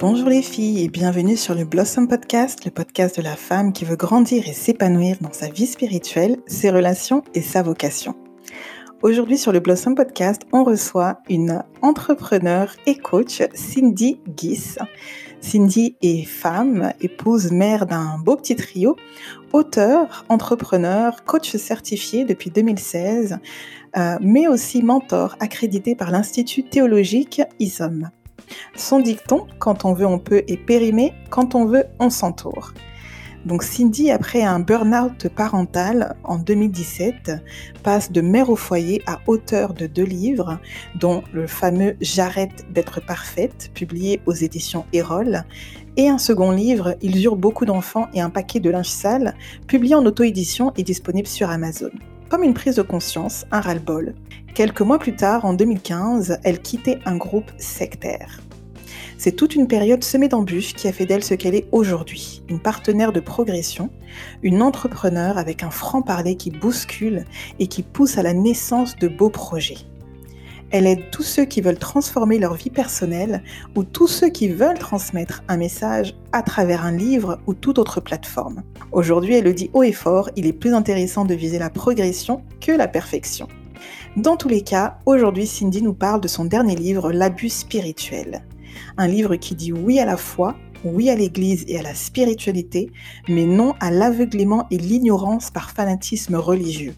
Bonjour les filles et bienvenue sur le Blossom Podcast, le podcast de la femme qui veut grandir et s'épanouir dans sa vie spirituelle, ses relations et sa vocation. Aujourd'hui sur le Blossom Podcast, on reçoit une entrepreneur et coach, Cindy Guis. Cindy est femme, épouse, mère d'un beau petit trio, auteur, entrepreneur, coach certifié depuis 2016, euh, mais aussi mentor accrédité par l'Institut théologique ISOM. Son dicton, quand on veut on peut, est périmé, quand on veut on s'entoure. Donc Cindy, après un burn-out parental en 2017, passe de mère au foyer à auteur de deux livres, dont le fameux J'arrête d'être parfaite, publié aux éditions Erol, et un second livre, Ils eurent beaucoup d'enfants et un paquet de linge sale, publié en auto-édition et disponible sur Amazon. Comme une prise de conscience, un ras-le-bol. Quelques mois plus tard, en 2015, elle quittait un groupe sectaire. C'est toute une période semée d'embûches qui a fait d'elle ce qu'elle est aujourd'hui, une partenaire de progression, une entrepreneur avec un franc-parler qui bouscule et qui pousse à la naissance de beaux projets. Elle aide tous ceux qui veulent transformer leur vie personnelle ou tous ceux qui veulent transmettre un message à travers un livre ou toute autre plateforme. Aujourd'hui, elle le dit haut et fort, il est plus intéressant de viser la progression que la perfection. Dans tous les cas, aujourd'hui, Cindy nous parle de son dernier livre, L'abus spirituel. Un livre qui dit oui à la foi, oui à l'Église et à la spiritualité, mais non à l'aveuglement et l'ignorance par fanatisme religieux.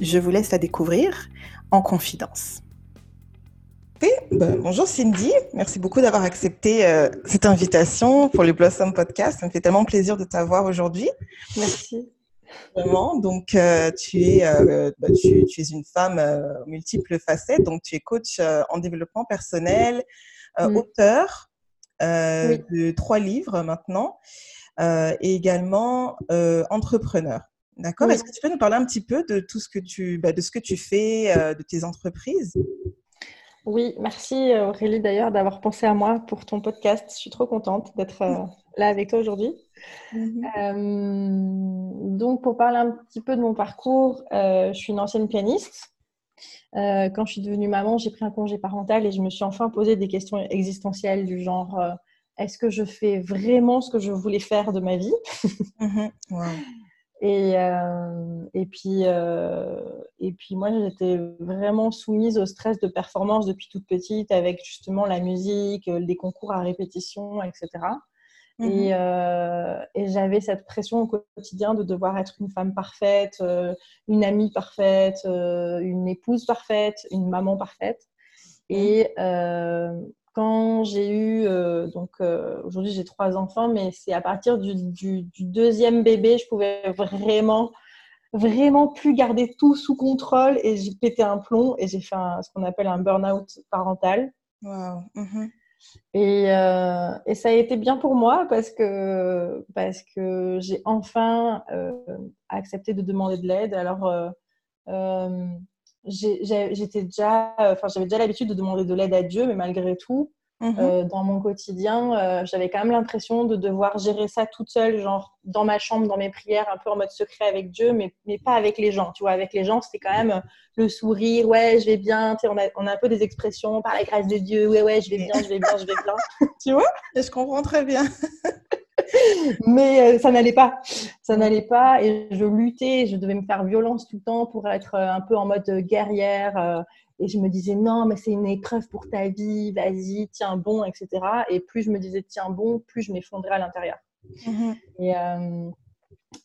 Je vous laisse la découvrir en confidence. Ben, bonjour Cindy, merci beaucoup d'avoir accepté euh, cette invitation pour le Blossom Podcast. Ça me fait tellement plaisir de t'avoir aujourd'hui. Merci. Vraiment, donc euh, tu, es, euh, bah, tu, tu, es une femme multiples facettes, donc tu es coach en développement personnel, euh, mm. auteur euh, de trois livres maintenant euh, et également entrepreneur. D'accord? Est-ce que tu peux nous parler un petit peu de tout ce que tu, bah, de ce que tu fais, de tes entreprises? Oui, merci Aurélie d'ailleurs d'avoir pensé à moi pour ton podcast. Je suis trop contente d'être là avec toi aujourd'hui. Mm-hmm. donc, pour parler un petit peu de mon parcours, je suis une ancienne pianiste. Euh, quand je suis devenue maman, j'ai pris un congé parental et je me suis enfin posé des questions existentielles du genre euh, est-ce que je fais vraiment ce que je voulais faire de ma vie? Mhm. et, euh, et, puis, et puis moi, j'étais vraiment soumise au stress de performance depuis toute petite avec justement la musique, les concours à répétition, etc. Mmh euh, et, j'avais cette pression au quotidien de devoir être une femme parfaite, euh, une amie parfaite, euh, une épouse parfaite, une maman parfaite. Et quand j'ai eu, donc aujourd'hui j'ai trois enfants, mais c'est à partir du, du, deuxième bébé, je pouvais vraiment, vraiment plus garder tout sous contrôle et j'ai pété un plomb et j'ai fait ce qu'on appelle un burn-out parental. Wow. Mmh euh, et, ça a été bien pour moi parce que, parce que j'ai enfin euh, accepté de demander de l'aide. Alors, euh, déjà, j'avais déjà l'habitude de demander de l'aide à Dieu, mais malgré tout, Mhm. Euh, dans mon quotidien, euh, j'avais quand même l'impression de devoir gérer ça toute seule, genre dans ma chambre, dans mes prières, un peu en mode secret avec Dieu, mais, mais pas avec les gens. Tu vois, avec les gens, c'était quand même le sourire, ouais, je vais bien. Tu sais, on, a, on a un peu des expressions par la grâce de Dieu, ouais, ouais, je vais bien, je vais bien, je vais bien. tu vois? Je comprends très bien. mais euh, ça n'allait pas. Ça n'allait pas et je luttais, je devais me faire violence tout le temps pour être un peu en mode guerrière et je me disais, non, mais c'est une épreuve pour ta vie, vas-y, tiens bon, etc. Et plus je me disais, tiens bon, plus je m'effondrais à l'intérieur. Mhm. Et, euh,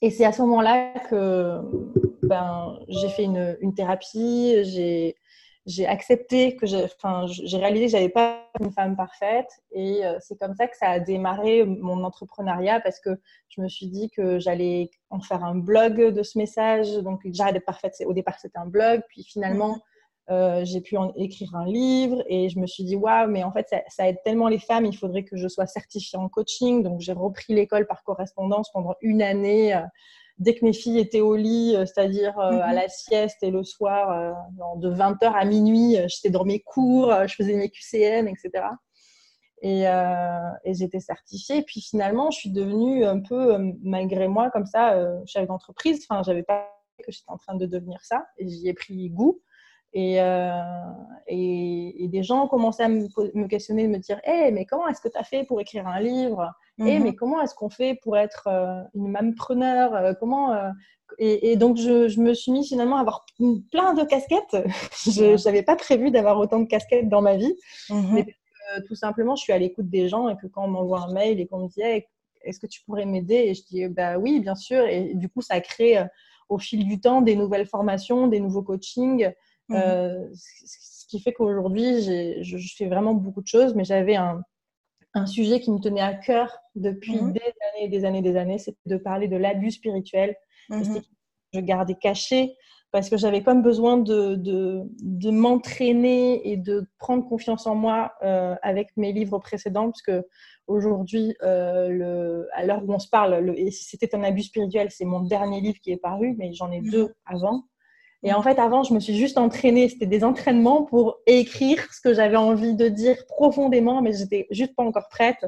et c'est à ce moment-là que ben, j'ai fait une, une thérapie, j'ai, j'ai accepté que j'ai, enfin, réalisé que j'avais pas une femme parfaite et euh, c'est comme ça que ça a démarré mon entrepreneuriat parce que je me suis dit que j'allais en faire un blog de ce message. Donc, j'arrête d'être parfaite. Au départ, c'était un blog, puis finalement, mhm. Euh, j'ai pu en écrire un livre et je me suis dit waouh mais en fait ça, aide tellement les femmes il faudrait que je sois certifiée en coaching donc j'ai repris l'école par correspondance pendant une année euh, dès que mes filles étaient au lit euh, c'est-à-dire à mhm. la sieste et le soir de 20h à minuit j'étais dans mes cours je faisais mes QCM etc et, et j'étais certifiée. Et puis finalement je suis devenue un peu malgré moi comme ça chef d'entreprise. Enfin j'avais pas que j'étais en train de devenir ça. Et j'y ai pris goût et, euh, et, et, des gens commençaient à me, questionner, de me dire Hé, mais comment est-ce que tu as fait pour écrire un livre? Hé, mhm. mais comment est-ce qu'on fait pour être euh, une mampreneur euh, Comment et, donc, je, me suis mis finalement à avoir plein de casquettes. je n'avais pas prévu d'avoir autant de casquettes dans ma vie. Mhm. Mais tout simplement, je suis à l'écoute des gens et que quand on m'envoie un mail et qu'on me dit Est-ce que tu pourrais m'aider? Et je dis bah, Oui, bien sûr. Et du coup, ça crée au fil du temps des nouvelles formations, des nouveaux coachings. Mhm. Euh, ce qui fait qu'aujourd'hui, je, je, fais vraiment beaucoup de choses, mais j'avais un, un, sujet qui me tenait à cœur depuis mhm. des années et des années des années, c'est de parler de l'abus spirituel. Mhm. Je gardais caché parce que j'avais comme besoin de, de, de m'entraîner et de prendre confiance en moi euh, avec mes livres précédents, parce que aujourd'hui, euh, à l'heure où on se parle, le, et c'était un abus spirituel, c'est mon dernier livre qui est paru, mais j'en ai deux avant. Et en fait, avant, je me suis juste entraînée. C'était des entraînements pour écrire ce que j'avais envie de dire profondément, mais j'étais juste pas encore prête.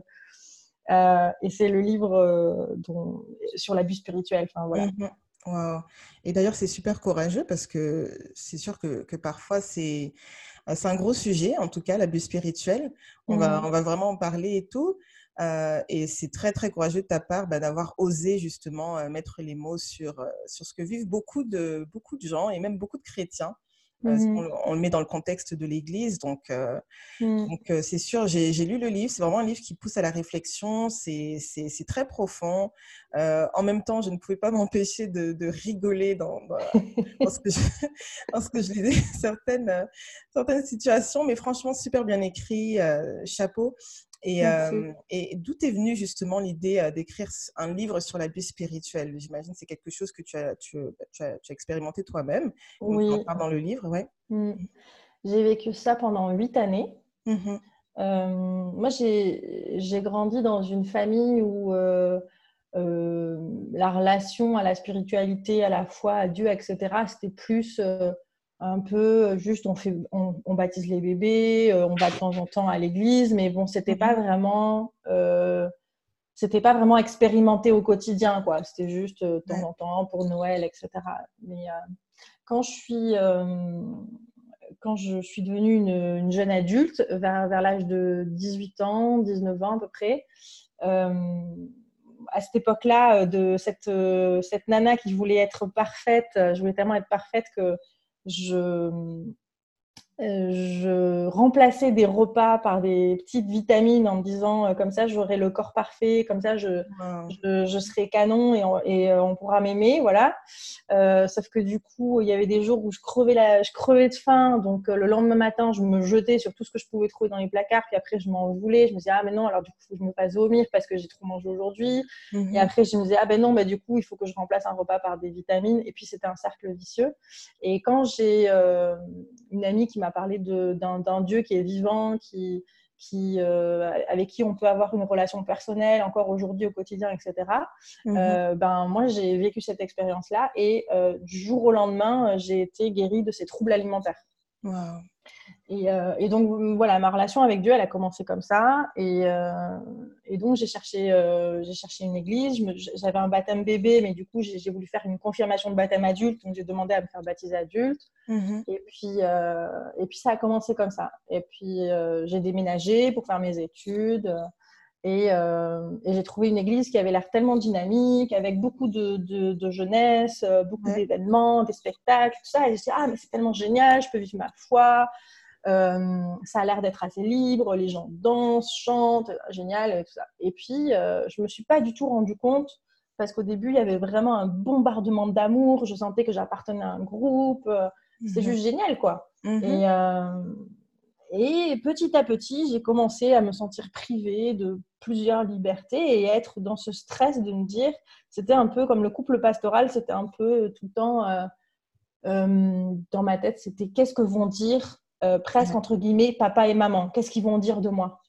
Euh, et c'est le livre euh, dont, sur l'abus spirituel. Enfin, voilà. Mhm. Et d'ailleurs, c'est super courageux parce que c'est sûr que, que parfois, c'est un gros sujet, en tout cas, l'abus spirituel. On, va, mhm. on va vraiment en parler et tout. Euh, et c'est très, très courageux de ta part bah, d'avoir osé justement euh, mettre les mots sur, euh, sur ce que vivent beaucoup de, beaucoup de gens et même beaucoup de chrétiens. Mmh on, le met dans le contexte de l'Église, donc mmh. donc c'est sûr. J'ai lu le livre, c'est vraiment un livre qui pousse à la réflexion. C'est très profond. en même temps, je ne pouvais pas m'empêcher de, de, rigoler dans, dans, ce que je, dans ce que je lisais certaines certaines situations, mais franchement super bien écrit. chapeau. Et, et d'où est venue justement l'idée d'écrire un livre sur l'abus spirituel J'imagine que c'est quelque chose que tu as, tu, tu as, expérimenté toi-même. Oui. dans le livre, ouais. Mmh. J'ai vécu ça pendant huit années. Mmh moi, j'ai grandi dans une famille où euh, la relation à la spiritualité, à la foi, à Dieu, etc., c'était plus un peu euh, juste on fait on, baptise les bébés euh, on va de temps en temps à l'église mais bon c'était pas mhm. vraiment euh, c'était pas vraiment expérimenté au quotidien quoi. C'était juste de temps en temps pour Noël etc mais quand je suis quand je suis devenue une, jeune adulte vers, vers l'âge de 18 ans 19 ans à peu près à cette époque-là de cette cette nana qui voulait être parfaite je voulais tellement être parfaite que je, je remplaçais des repas par des petites vitamines en me disant euh, comme ça j'aurai le corps parfait, comme ça je, je, serai canon et on, et euh, on pourra m'aimer, voilà. sauf que du coup il y avait des jours où je crevais, la, je crevais de faim, donc le lendemain matin je me jetais sur tout ce que je pouvais trouver dans les placards, puis après je m'en voulais, je me disais ah mais non alors du coup faut que je me fasse vomir parce que j'ai trop mangé aujourd'hui, mmh et après je me disais ah ben non bah du coup il faut que je remplace un repas par des vitamines, et puis c'était un cercle vicieux. Et quand j'ai une amie qui m'a parler d'un Dieu qui est vivant, qui, qui, euh, avec qui on peut avoir une relation personnelle encore aujourd'hui au quotidien, etc. Mhm. Euh, ben, moi, j'ai vécu cette expérience-là et euh, du jour au lendemain, j'ai été guérie de ces troubles alimentaires. Euh, et, donc, voilà, ma relation avec Dieu, elle a commencé comme ça. Et, euh, donc, j'ai cherché, euh, j'ai cherché une église. J'avais un baptême bébé, mais du coup, j'ai voulu faire une confirmation de baptême adulte. Donc, j'ai demandé à me faire baptiser adulte. Mm-hmm. Et, puis, et puis, ça a commencé comme ça. Et puis, j'ai déménagé pour faire mes études. Et, j'ai trouvé une église qui avait l'air tellement dynamique, avec beaucoup de, de, jeunesse, beaucoup d'événements, des spectacles, tout ça. Et je me ah, mais c'est tellement génial, je peux vivre ma foi. Euh, ça a l'air d'être assez libre, les gens dansent, chantent, génial, et tout ça. Et puis, euh, je me suis pas du tout rendu compte parce qu'au début, il y avait vraiment un bombardement d'amour. Je sentais que j'appartenais à un groupe. Euh, c'est mhm. juste génial, quoi. Mhm. Et, et, petit à petit, j'ai commencé à me sentir privée de plusieurs libertés et être dans ce stress de me dire, c'était un peu comme le couple pastoral, c'était un peu tout le temps dans ma tête, c'était qu'est-ce que vont dire euh, presque entre guillemets papa et maman. Qu'est-ce qu'ils vont dire de moi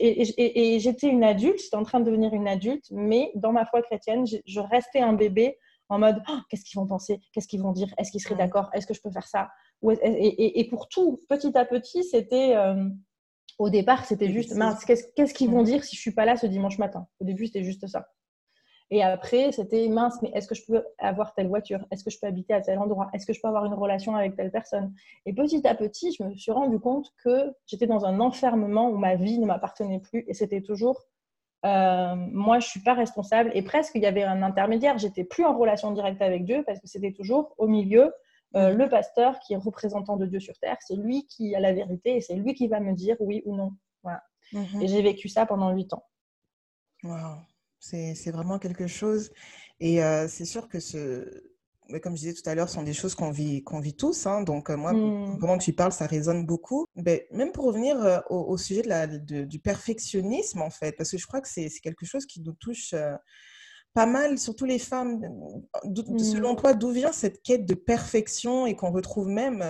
Et, j'étais une adulte, j'étais en train de devenir une adulte, mais dans ma foi chrétienne, je restais un bébé en mode oh, qu'est-ce qu'ils vont penser, qu'est-ce qu'ils vont dire, est-ce qu'ils seraient d'accord, est-ce que je peux faire ça? Et, pour tout, petit à petit, c'était euh, au départ, c'était juste mince, qu'est-ce qu'ils vont dire si je suis pas là ce dimanche matin? Au début, c'était juste ça. Et après, c'était mince, mais est-ce que je peux avoir telle voiture? Est-ce que je peux habiter à tel endroit? Est-ce que je peux avoir une relation avec telle personne? Et petit à petit, je me suis rendu compte que j'étais dans un enfermement où ma vie ne m'appartenait plus et c'était toujours euh, moi, je suis pas responsable. Et presque, il y avait un intermédiaire. J'étais plus en relation directe avec Dieu parce que c'était toujours au milieu euh, le pasteur qui est représentant de Dieu sur terre. C'est lui qui a la vérité et c'est lui qui va me dire oui ou non. Voilà. Mhm. Et j'ai vécu ça pendant huit ans. Wow. C'est vraiment quelque chose. Et euh, c'est sûr que ce, comme je disais tout à l'heure, sont des choses qu'on vit, qu'on vit tous. Hein. Donc, euh, moi, mmh. pendant que tu parles, ça résonne beaucoup. Mais même pour revenir euh, au, sujet de la, du perfectionnisme, en fait, parce que je crois que c'est quelque chose qui nous touche pas mal, surtout les femmes. Selon mmh. toi, d'où vient cette quête de perfection et qu'on retrouve même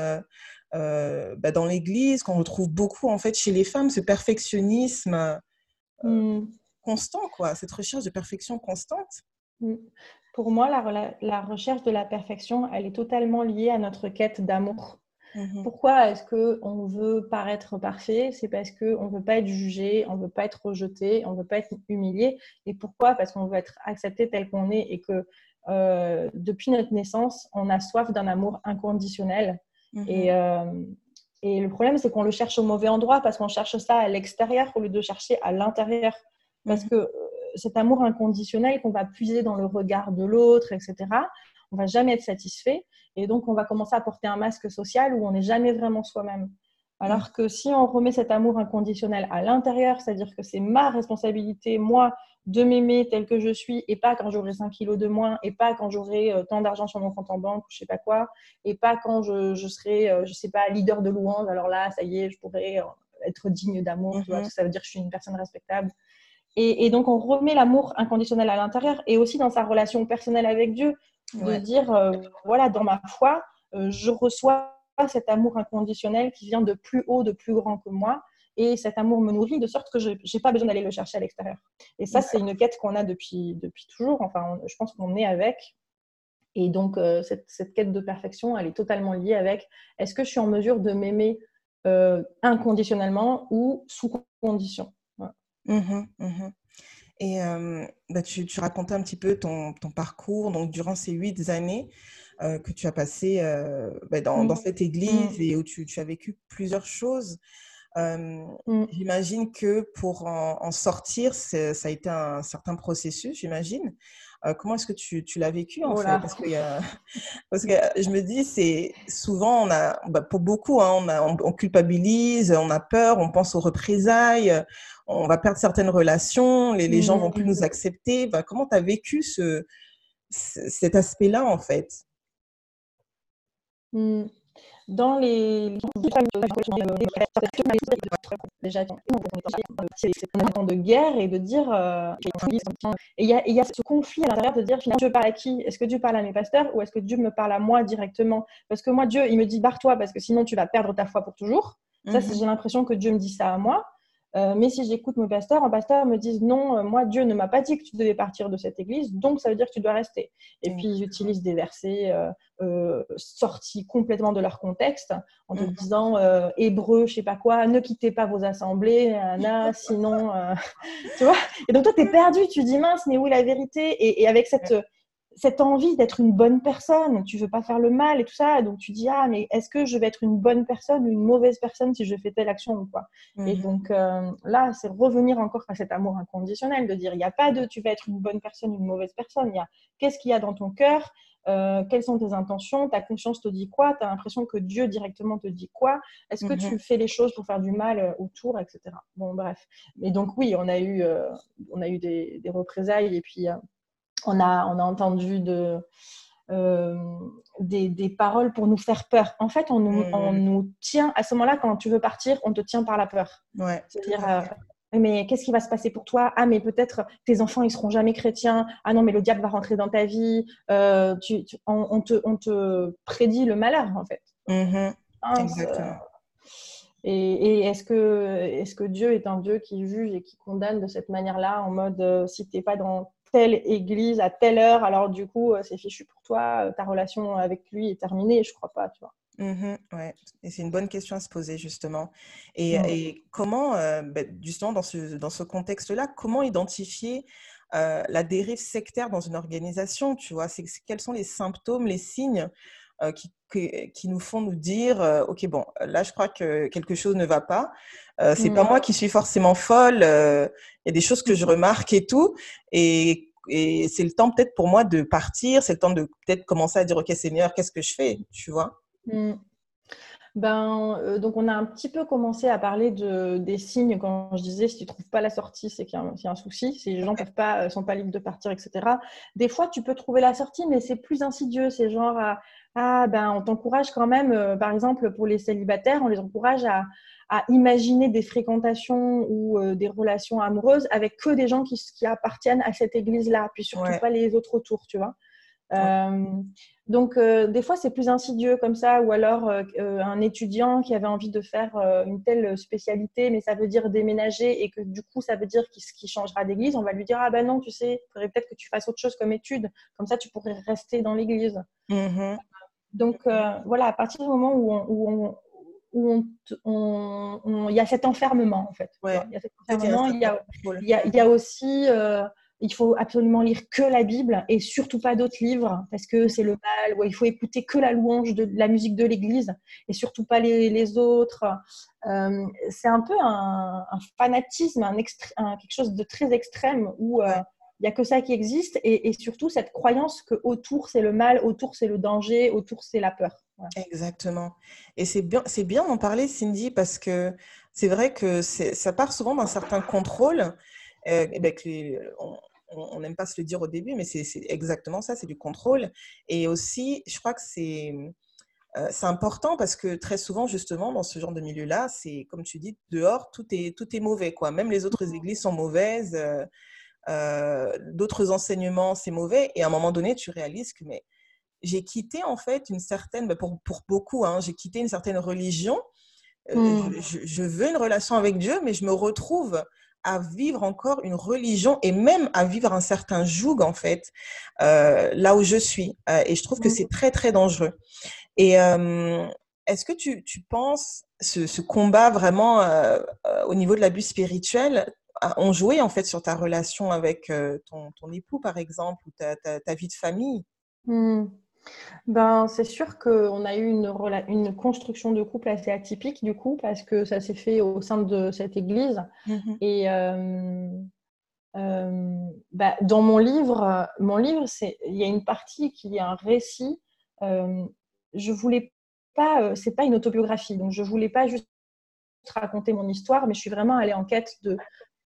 bah, dans l'Église, qu'on retrouve beaucoup, en fait, chez les femmes, ce perfectionnisme mmh. Constant, quoi, cette recherche de perfection constante pour moi, la, recherche de la perfection, elle est totalement liée à notre quête d'amour. Mhm. Pourquoi est-ce qu'on veut paraître parfait? C'est parce qu'on ne veut pas être jugé, on ne veut pas être rejeté, on ne veut pas être humilié. Et pourquoi? Parce qu'on veut être accepté tel qu'on est et que euh, depuis notre naissance, on a soif d'un amour inconditionnel. Mhm. Et, euh, et, le problème, c'est qu'on le cherche au mauvais endroit parce qu'on cherche ça à l'extérieur au lieu de chercher à l'intérieur. Parce mhm. que cet amour inconditionnel qu'on va puiser dans le regard de l'autre, etc., on va jamais être satisfait. Et donc, on va commencer à porter un masque social où on n'est jamais vraiment soi-même. Alors que si on remet cet amour inconditionnel à l'intérieur, c'est-à-dire que c'est ma responsabilité, moi, de m'aimer tel que je suis, et pas quand j'aurai 5 kilos de moins, et pas quand j'aurai euh, tant d'argent sur mon compte en banque, je sais pas quoi, et pas quand je, serai, euh, je sais pas, leader de louange, alors là, ça y est, je pourrais euh, être digne d'amour, mm ça veut dire que je suis une personne respectable. Et, donc, on remet l'amour inconditionnel à l'intérieur et aussi dans sa relation personnelle avec Dieu, de dire, euh, voilà, dans ma foi, euh, je reçois cet amour inconditionnel qui vient de plus haut, de plus grand que moi. Et cet amour me nourrit de sorte que je n'ai pas besoin d'aller le chercher à l'extérieur. Et ça, c'est une quête qu'on a depuis, depuis toujours. Enfin, je pense qu'on est avec. Et donc, euh, cette, cette, quête de perfection, elle est totalement liée avec est-ce que je suis en mesure de m'aimer inconditionnellement ou sous condition? Mmh mmh et bah, tu, tu, racontais un petit peu ton, ton, parcours, donc durant ces huit années que tu as passées bah, dans, dans, mmh. cette église et où tu, tu, as vécu plusieurs choses. J'imagine que pour en, en sortir, ça a été un certain processus, j'imagine. Comment est-ce que tu, tu l'as vécu en fait? Parce que, parce que, je me dis, c'est souvent, on a, bah, pour beaucoup, hein, on, a, on, culpabilise, on a peur, on pense aux représailles, on va perdre certaines relations, les, les gens vont plus nous accepter. Bah, comment tu as vécu ce, cet aspect-là en fait? Mmh dans les déjà c'est un temps de guerre et de dire euh, et il y, a, y a ce conflit à l'intérieur de dire Dieu parle à qui? Est-ce que Dieu parle à mes pasteurs ou est-ce que Dieu me parle à moi directement? Parce que moi Dieu il me dit barre-toi parce que sinon tu vas perdre ta foi pour toujours. Ça mhm. j'ai l'impression que Dieu me dit ça à moi euh, mais si j'écoute mon pasteur, un pasteur me dit non, euh, moi Dieu ne m'a pas dit que tu devais partir de cette église, donc ça veut dire que tu dois rester. Et puis j'utilise des versets euh, sortis complètement de leur contexte en te mm. disant hébreu, je sais pas quoi, ne quittez pas vos assemblées, sinon, tu vois. Et donc toi tu es perdu, tu dis mince, mais où est la vérité? Et, avec cette cette envie d'être une bonne personne, tu veux pas faire le mal et tout ça, donc tu dis ah mais est-ce que je vais être une bonne personne ou une mauvaise personne si je fais telle action ou quoi? Et mhm. donc euh, là, c'est revenir encore à cet amour inconditionnel, de dire il n'y a pas de tu vas être une bonne personne ou une mauvaise personne, il y a qu'est-ce qu'il y a dans ton cœur, euh, quelles sont tes intentions, ta conscience te dit quoi, tu as l'impression que Dieu directement te dit quoi, est-ce que tu mhm. fais les choses pour faire du mal euh, autour, etc. Bon bref, mais donc oui, on a eu, on a eu des, des représailles et puis on a, on a entendu de, euh, des, paroles pour nous faire peur. En fait, on nous, on mmh. nous tient, à ce moment-là, quand tu veux partir, on te tient par la peur. Ouais, C'est-à-dire, euh, mais qu'est-ce qui va se passer pour toi? Ah, mais peut-être tes enfants, ils seront jamais chrétiens. Ah non, mais le diable va rentrer dans ta vie. Euh, tu, on, te, on, te, prédit le malheur, en fait. Mmh Exactement. Et, est-ce que, est que Dieu est un Dieu qui juge et qui condamne de cette manière-là, en mode si tu n'es pas dans telle église à telle heure, alors du coup, euh, c'est fichu pour toi, euh, ta relation avec lui est terminée. Je crois pas, tu vois. Mmh ouais, et c'est une bonne question à se poser justement. Et, et comment, euh, bah, justement, dans ce, dans ce contexte-là, comment identifier la dérive sectaire dans une organisation, tu vois? C'est quels sont les symptômes, les signes qui, qui, nous font nous dire, ok, bon, là, je crois que quelque chose ne va pas. C'est pas moi qui suis forcément folle. Il y a des choses que je remarque et tout. Et et c'est le temps peut-être pour moi de partir, c'est le temps de peut-être commencer à dire ok Seigneur, qu'est-ce que je fais, tu vois? Mmh. Ben, euh, donc on a un petit peu commencé à parler de, des signes quand je disais si tu trouves pas la sortie, c'est qu'il y, a un souci, si les gens peuvent pas, euh, sont pas libres de partir, etc. Des fois, tu peux trouver la sortie, mais c'est plus insidieux. C'est genre, ah ben, on t'encourage quand même, euh, par exemple pour les célibataires, on les encourage à, à imaginer des fréquentations ou des relations amoureuses avec que des gens qui, qui appartiennent à cette église-là, puis surtout pas les autres autour, tu vois. Euh, donc, euh, des fois, c'est plus insidieux comme ça, ou alors euh, un étudiant qui avait envie de faire une telle spécialité, mais ça veut dire déménager et que du coup, ça veut dire qu'il changera d'église. On va lui dire Ah ben non, tu sais, il faudrait peut-être que tu fasses autre chose comme étude, comme ça, tu pourrais rester dans l'église. Mmh donc, voilà, à partir du moment où on, où on, il y a cet enfermement en fait. Il y a cet enfermement, il y a, il y a aussi il faut absolument lire que la Bible et surtout pas d'autres livres parce que c'est le mal. il faut écouter que la louange de, la musique de l'Église et surtout pas les, autres. Euh, c'est un peu un, fanatisme, un, quelque chose de très extrême où euh, il n'y a que ça qui existe et, surtout cette croyance que autour c'est le mal, autour c'est le danger, autour c'est la peur. Exactement. Et c'est bien, c'est bien d'en parler, Cindy, parce que c'est vrai que ça part souvent d'un certain contrôle. Euh, ben, on n'aime pas se le dire au début, mais c'est exactement ça, c'est du contrôle. Et aussi, je crois que c'est euh, important parce que très souvent, justement, dans ce genre de milieu-là, c'est comme tu dis, dehors, tout est, tout est mauvais. Quoi. Même les autres églises sont mauvaises, euh, euh, d'autres enseignements, c'est mauvais. Et à un moment donné, tu réalises que mais, j'ai quitté en fait une certaine, ben, pour, pour beaucoup, hein, j'ai quitté une certaine religion. Mmh. Je, je, veux une relation avec Dieu, mais je me retrouve à vivre encore une religion et même à vivre un certain joug, en fait, euh, là où je suis. Euh, et je trouve que mmh. c'est très, très dangereux. Et euh, est-ce que tu, tu penses ce, ce, combat vraiment au niveau de l'abus spirituel ont joué en fait sur ta relation avec ton, ton époux, par exemple, ou ta, ta, vie de famille? Mmh. Ben, c'est sûr qu'on a eu une, une, construction de couple assez atypique, du coup, parce que ça s'est fait au sein de cette église. Mmh Et euh, euh, bah, dans mon livre, mon livre, il y a une partie qui est un récit. Euh, je voulais pas, c'est pas une autobiographie, donc je voulais pas juste raconter mon histoire, mais je suis vraiment allée en quête de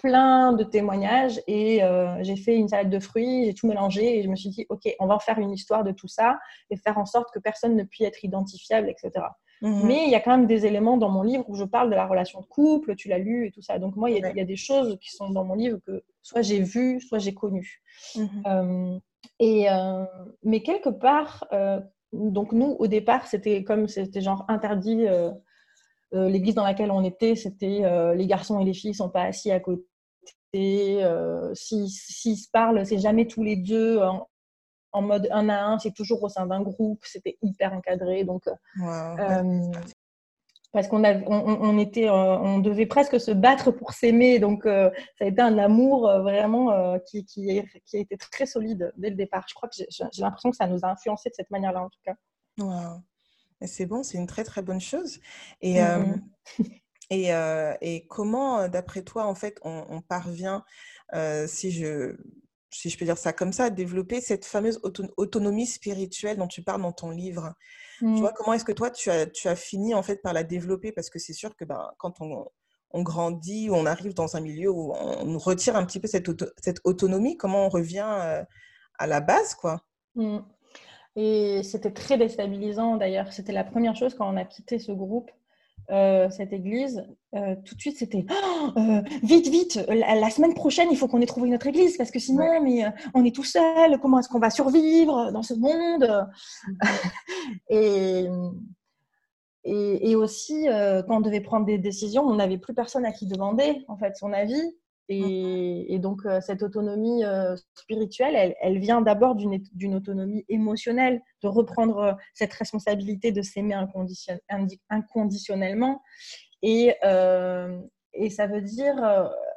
plein de témoignages et euh, j'ai fait une salade de fruits, j'ai tout mélangé et je me suis dit, OK, on va en faire une histoire de tout ça et faire en sorte que personne ne puisse être identifiable, etc. Mhm. Mais il y a quand même des éléments dans mon livre où je parle de la relation de couple, tu l'as lu et tout ça. Donc moi, il y, a, des choses qui sont dans mon livre que soit j'ai vu, soit j'ai connu. Mhm. Euh, et, euh, mais quelque part, donc nous, au départ, c'était comme c'était genre interdit. L'église dans laquelle on était, c'était les garçons et les filles ne sont pas assis à côté euh, S'ils se parlent, c'est jamais tous les deux en, mode un à un, c'est toujours au sein d'un groupe. C'était hyper encadré. Donc, euh, euh, parce qu'on on, était, on devait presque se battre pour s'aimer. Donc, ça a été un amour vraiment qui, qui, qui, a été très solide dès le départ. Je crois que j'ai l'impression que ça nous a influencé de cette manière-là, en tout cas. C'est bon, c'est une très très bonne chose. Et, mm-hmm. Et, euh, et comment, euh, d'après toi, en fait, on, parvient, euh, si, je, si je peux dire ça comme ça, à développer cette fameuse autonomie spirituelle dont tu parles dans ton livre? Tu mmh. vois, comment est-ce que toi, tu as, tu as fini, en fait, par la développer? Parce que c'est sûr que ben, quand on, on grandit, ou on arrive dans un milieu où on retire un petit peu cette, cette autonomie, comment on revient à la base, quoi? Mmh. Et c'était très déstabilisant d'ailleurs. C'était la première chose quand on a quitté ce groupe. Euh, cette église, euh, tout de suite c'était oh, euh, vite, vite, la, semaine prochaine il faut qu'on ait trouvé notre église parce que sinon mais, on est tout seul, comment est-ce qu'on va survivre dans ce monde? Et, et, aussi quand on devait prendre des décisions, on n'avait plus personne à qui demander en fait son avis et, donc, euh, cette autonomie euh, spirituelle, elle, vient d'abord d'une autonomie émotionnelle, de reprendre euh, cette responsabilité de s'aimer inconditionnellement. Et, ça veut dire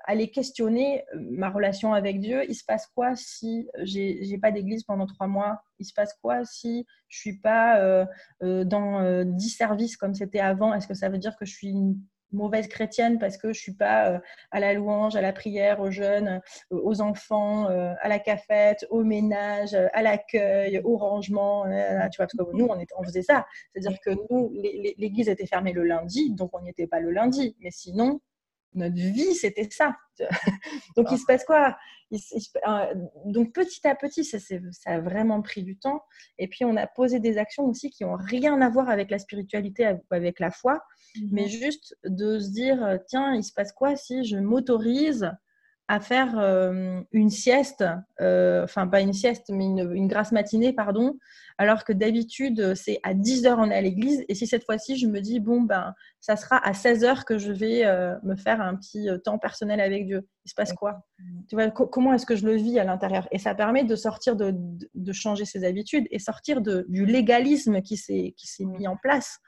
aller questionner ma relation avec Dieu. Il se passe quoi si j'ai pas d'église pendant trois mois? Il se passe quoi si je suis pas dans dix services comme c'était avant? Est-ce que ça veut dire que je suis une mauvaise chrétienne parce que je suis pas euh, à la louange, à la prière, aux jeunes, euh, aux enfants, euh, à la cafette, au ménage, à l'accueil, au rangement. tu vois, parce que nous, on, on faisait ça. C'est-à-dire que nous, l'église était fermée le lundi, donc on n'y était pas le lundi. Mais sinon, notre vie, c'était ça. donc, il se passe quoi? Donc, petit à petit, ça, ça, a vraiment pris du temps. Et puis, on a posé des actions aussi qui n'ont rien à voir avec la spiritualité ou avec la foi, mais mhm. juste de se dire, tiens, il se passe quoi si je m'autorise à faire euh, une sieste, euh, enfin pas une sieste, mais une, grasse matinée, pardon, alors que d'habitude c'est à 10 heures on est à l'église, et si cette fois-ci je me dis, bon, ben, ça sera à 16 heures que je vais euh, me faire un petit temps personnel avec Dieu, il se passe quoi? Tu vois, comment est-ce que je le vis à l'intérieur? Et ça permet de sortir, de, de, changer ses habitudes et sortir de, du légalisme qui s'est mis en place.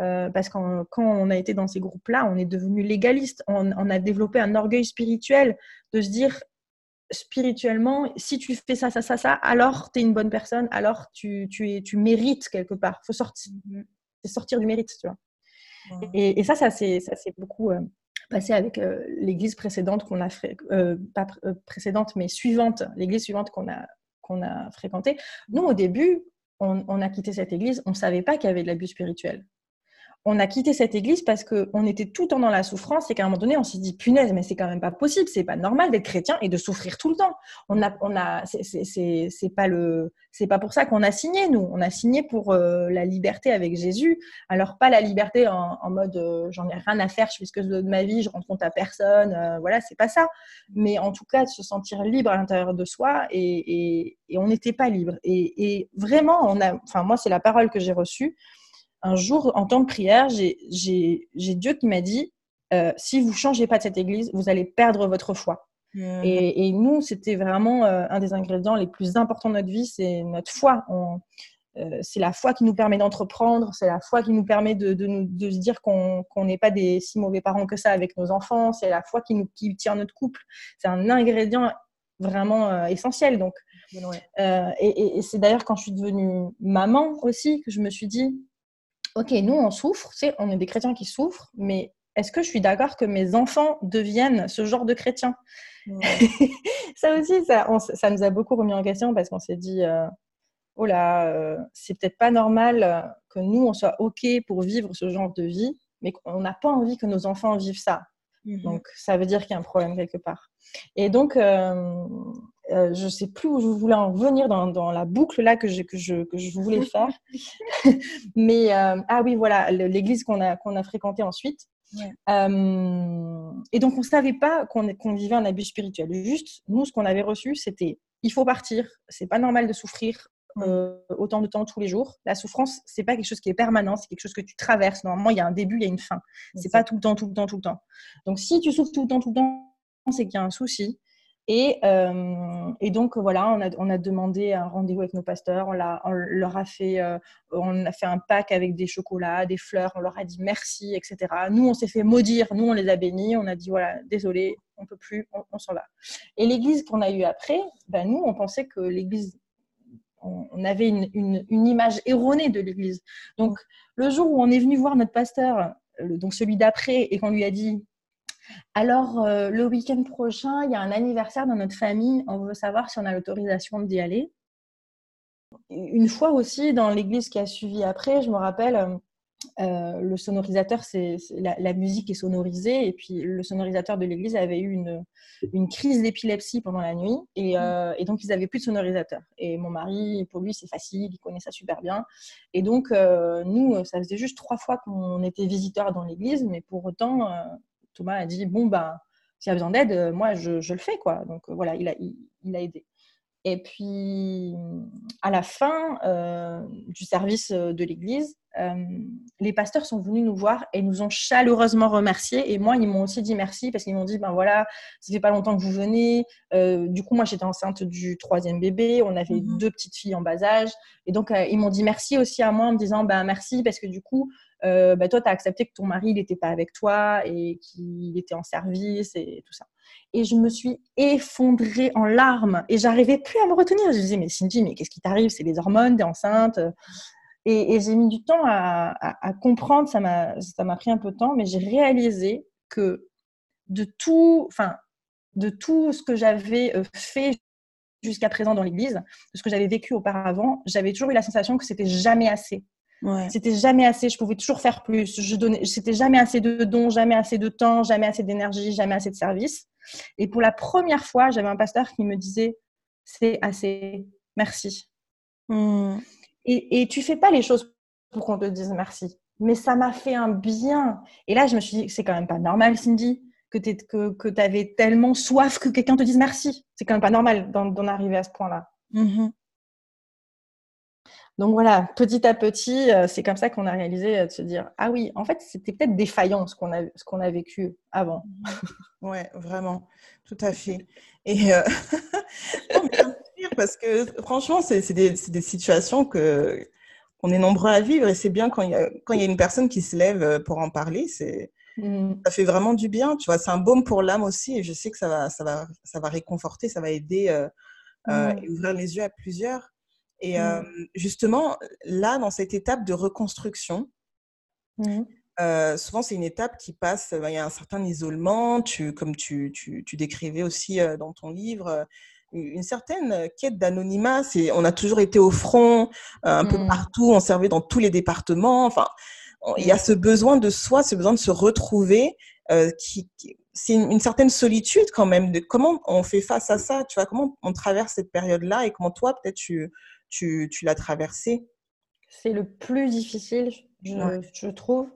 Euh, parce que quand on a été dans ces groupes-là, on est devenu légaliste. On, a développé un orgueil spirituel de se dire spirituellement, si tu fais ça, ça, ça, ça, alors tu es une bonne personne, alors tu, tu, es, tu mérites quelque part. Il faut sortir, sortir du mérite, tu vois. Et, ça, ça s'est beaucoup euh, passé avec euh, l'église précédente qu'on a, fait, pas précédente, mais suivante, l'église suivante qu'on a, qu'on a fréquentée. Nous, au début, on, on, a quitté cette église, on ne savait pas qu'il y avait de l'abus spirituel on a quitté cette église parce qu'on était tout le temps dans la souffrance et qu'à un moment donné, on s'est dit, punaise, mais c'est quand même pas possible, c'est pas normal d'être chrétien et de souffrir tout le temps. On a, on a, c'est pas c'est pas pour ça qu'on a signé, nous. On a signé pour euh, la liberté avec Jésus. Alors, pas la liberté en, mode, euh, j'en ai rien à faire, je fais ce que je veux de ma vie, je rends compte à personne, euh, voilà, c'est pas ça. Mais en tout cas, de se sentir libre à l'intérieur de soi et, on n'était pas libre. Et, et, vraiment, enfin, moi, c'est la parole que j'ai reçue un jour, en temps de prière, j'ai Dieu qui m'a dit euh, si vous changez pas de cette église, vous allez perdre votre foi. Mmh. Et, nous, c'était vraiment euh, un des ingrédients les plus importants de notre vie, c'est notre foi. Euh, c'est la foi qui nous permet d'entreprendre, c'est la foi qui nous permet de, de, se dire qu'on n'est pas des si mauvais parents que ça avec nos enfants, c'est la foi qui, nous, qui tient notre couple. C'est un ingrédient vraiment essentiel. Donc, et, et c'est d'ailleurs quand je suis devenue maman aussi que je me suis dit, ok, nous on souffre, c'est, on est des chrétiens qui souffrent, mais est-ce que je suis d'accord que mes enfants deviennent ce genre de chrétiens Ça aussi, ça, ça, nous a beaucoup remis en question parce qu'on s'est dit, euh, oh là, euh, c'est peut-être pas normal euh, que nous on soit ok pour vivre ce genre de vie, mais qu'on n'a pas envie que nos enfants vivent ça. Mmh donc, ça veut dire qu'il y a un problème quelque part. Et donc, euh, je ne sais plus où je voulais en revenir dans, la boucle là que je, que je, que je voulais faire. Mais euh, ah oui, voilà, l'église qu'on a, qu'on a fréquentée ensuite. Euh, et donc, on ne savait pas qu'on qu'on vivait un abus spirituel. Juste, nous, ce qu'on avait reçu, c'était il faut partir. C'est pas normal de souffrir autant de temps tous les jours. La souffrance, c'est pas quelque chose qui est permanent, c'est quelque chose que tu traverses. Normalement, il y a un début, il y a une fin. C'est pas tout le temps, tout le temps, tout le temps. Donc, si tu souffres tout le temps, tout le temps, c'est qu'il y a un souci. Et, euh, et, donc voilà, on a, demandé un rendez-vous avec nos pasteurs. On, leur a fait, euh, on a fait un pack avec des chocolats, des fleurs. On leur a dit merci, etc. Nous, on s'est fait maudire. Nous, on les a bénis. On a dit voilà, désolé, on peut plus, on, s'en va. Et l'église qu'on a eue après, ben nous, on pensait que l'église, on, avait une, image erronée de l'église. Donc le jour où on est venu voir notre pasteur, donc celui d'après, et qu'on lui a dit alors, euh, le week-end prochain, il y a un anniversaire dans notre famille. On veut savoir si on a l'autorisation d'y aller. Une fois aussi, dans l'église qui a suivi après, je me rappelle, euh, euh, le sonorisateur, c'est la, musique est sonorisée et puis le sonorisateur de l'église avait eu une, crise d'épilepsie pendant la nuit et, et, donc ils n'avaient plus de sonorisateur. Et mon mari, pour lui, c'est facile, il connaît ça super bien. Et donc nous, ça faisait juste trois fois qu'on était visiteurs dans l'église, mais pour autant, Thomas a dit bon ben s'il y a besoin d'aide, euh, moi je, le fais quoi. Donc euh, voilà, il a, il, a aidé. Et puis à la fin euh, du service de l'église, les pasteurs sont venus nous voir et nous ont chaleureusement remerciés. Et moi, ils m'ont aussi dit merci parce qu'ils m'ont dit ben voilà, ça fait pas longtemps que vous venez. du coup, moi j'étais enceinte du troisième bébé, on avait mmh deux petites filles en bas âge, et donc ils m'ont dit merci aussi à moi en me disant ben merci parce que du coup bah, toi, tu as accepté que ton mari n'était pas avec toi et qu'il était en service et tout ça. Et je me suis effondrée en larmes et j'arrivais plus à me retenir. Je disais, mais Cindy, mais qu'est-ce qui t'arrive? C'est les hormones, t'es enceinte Et, j'ai mis du temps à, à comprendre, ça m'a pris un peu de temps, mais j'ai réalisé que de tout, enfin, de tout ce que j'avais euh, fait jusqu'à présent dans l'église, de ce que j'avais vécu auparavant, j'avais toujours eu la sensation que c'était jamais assez. C'était jamais assez, je pouvais toujours faire plus. Je donnais, c'était jamais assez de dons, jamais assez de temps, jamais assez d'énergie, jamais assez de service. Et pour la première fois, j'avais un pasteur qui me disait c'est assez, merci. Hmm. Et, et tu fais pas les choses pour qu'on te dise merci, mais ça m'a fait un bien. Et là, je me suis dit c'est quand même pas normal, Cindy que tu que, avais tellement soif que quelqu'un te dise merci. C'est quand même pas normal d'en arriver à ce point-là. Mm-hmm. Donc voilà, petit à petit, euh, c'est comme ça qu'on a réalisé euh, de se dire ah oui, en fait, c'était peut-être défaillant ce qu'on a, ce qu'on a vécu avant. Ouais, vraiment, tout à fait. Et euh... parce que franchement, c'est des, des, situations que qu'on est nombreux à vivre et c'est bien quand il, y a, quand il y a une personne qui se lève euh, pour en parler, c'est Mmh. Ça fait vraiment du bien, tu vois. C'est un baume pour l'âme aussi, et je sais que ça va, ça va, ça va réconforter, ça va aider euh, euh et ouvrir les yeux à plusieurs. Et euh, justement, là, dans cette étape de reconstruction, mmh. euh, souvent c'est une étape qui passe. Il y a un certain isolement, tu, comme tu, tu, tu décrivais aussi dans ton livre une certaine quête d'anonymat. On a toujours été au front, un peu mmh. partout, on servait dans tous les départements. Enfin, il y a ce besoin de soi, ce besoin de se retrouver, qui, c'est une, certaine solitude quand même. De comment on fait face à ça Tu vois, comment on traverse cette période-là et comment toi, peut-être, tu, tu, tu l'as traversée C'est le plus difficile, je, je trouve.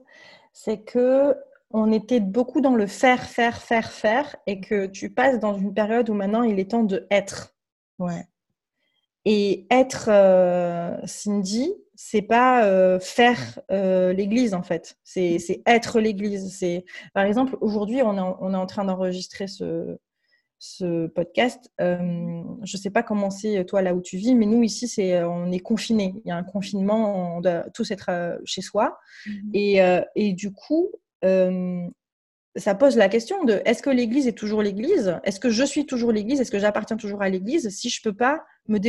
C'est que on était beaucoup dans le faire, faire, faire, faire, et que tu passes dans une période où maintenant il est temps de être. Ouais. Et être euh, Cindy, c'est pas euh, faire euh, l'église en fait, c'est être l'église. C'est par exemple aujourd'hui on est, on est en train d'enregistrer ce, ce podcast. je sais pas comment c'est toi là où tu vis, mais nous ici c'est on est confinés. Il y a un confinement, on doit tous être chez soi mmh et, et, du coup ça pose la question de est-ce que l'Église est toujours l'Église? Est-ce que je suis toujours l'Église? Est-ce que j'appartiens toujours à l'Église? Si je peux pas me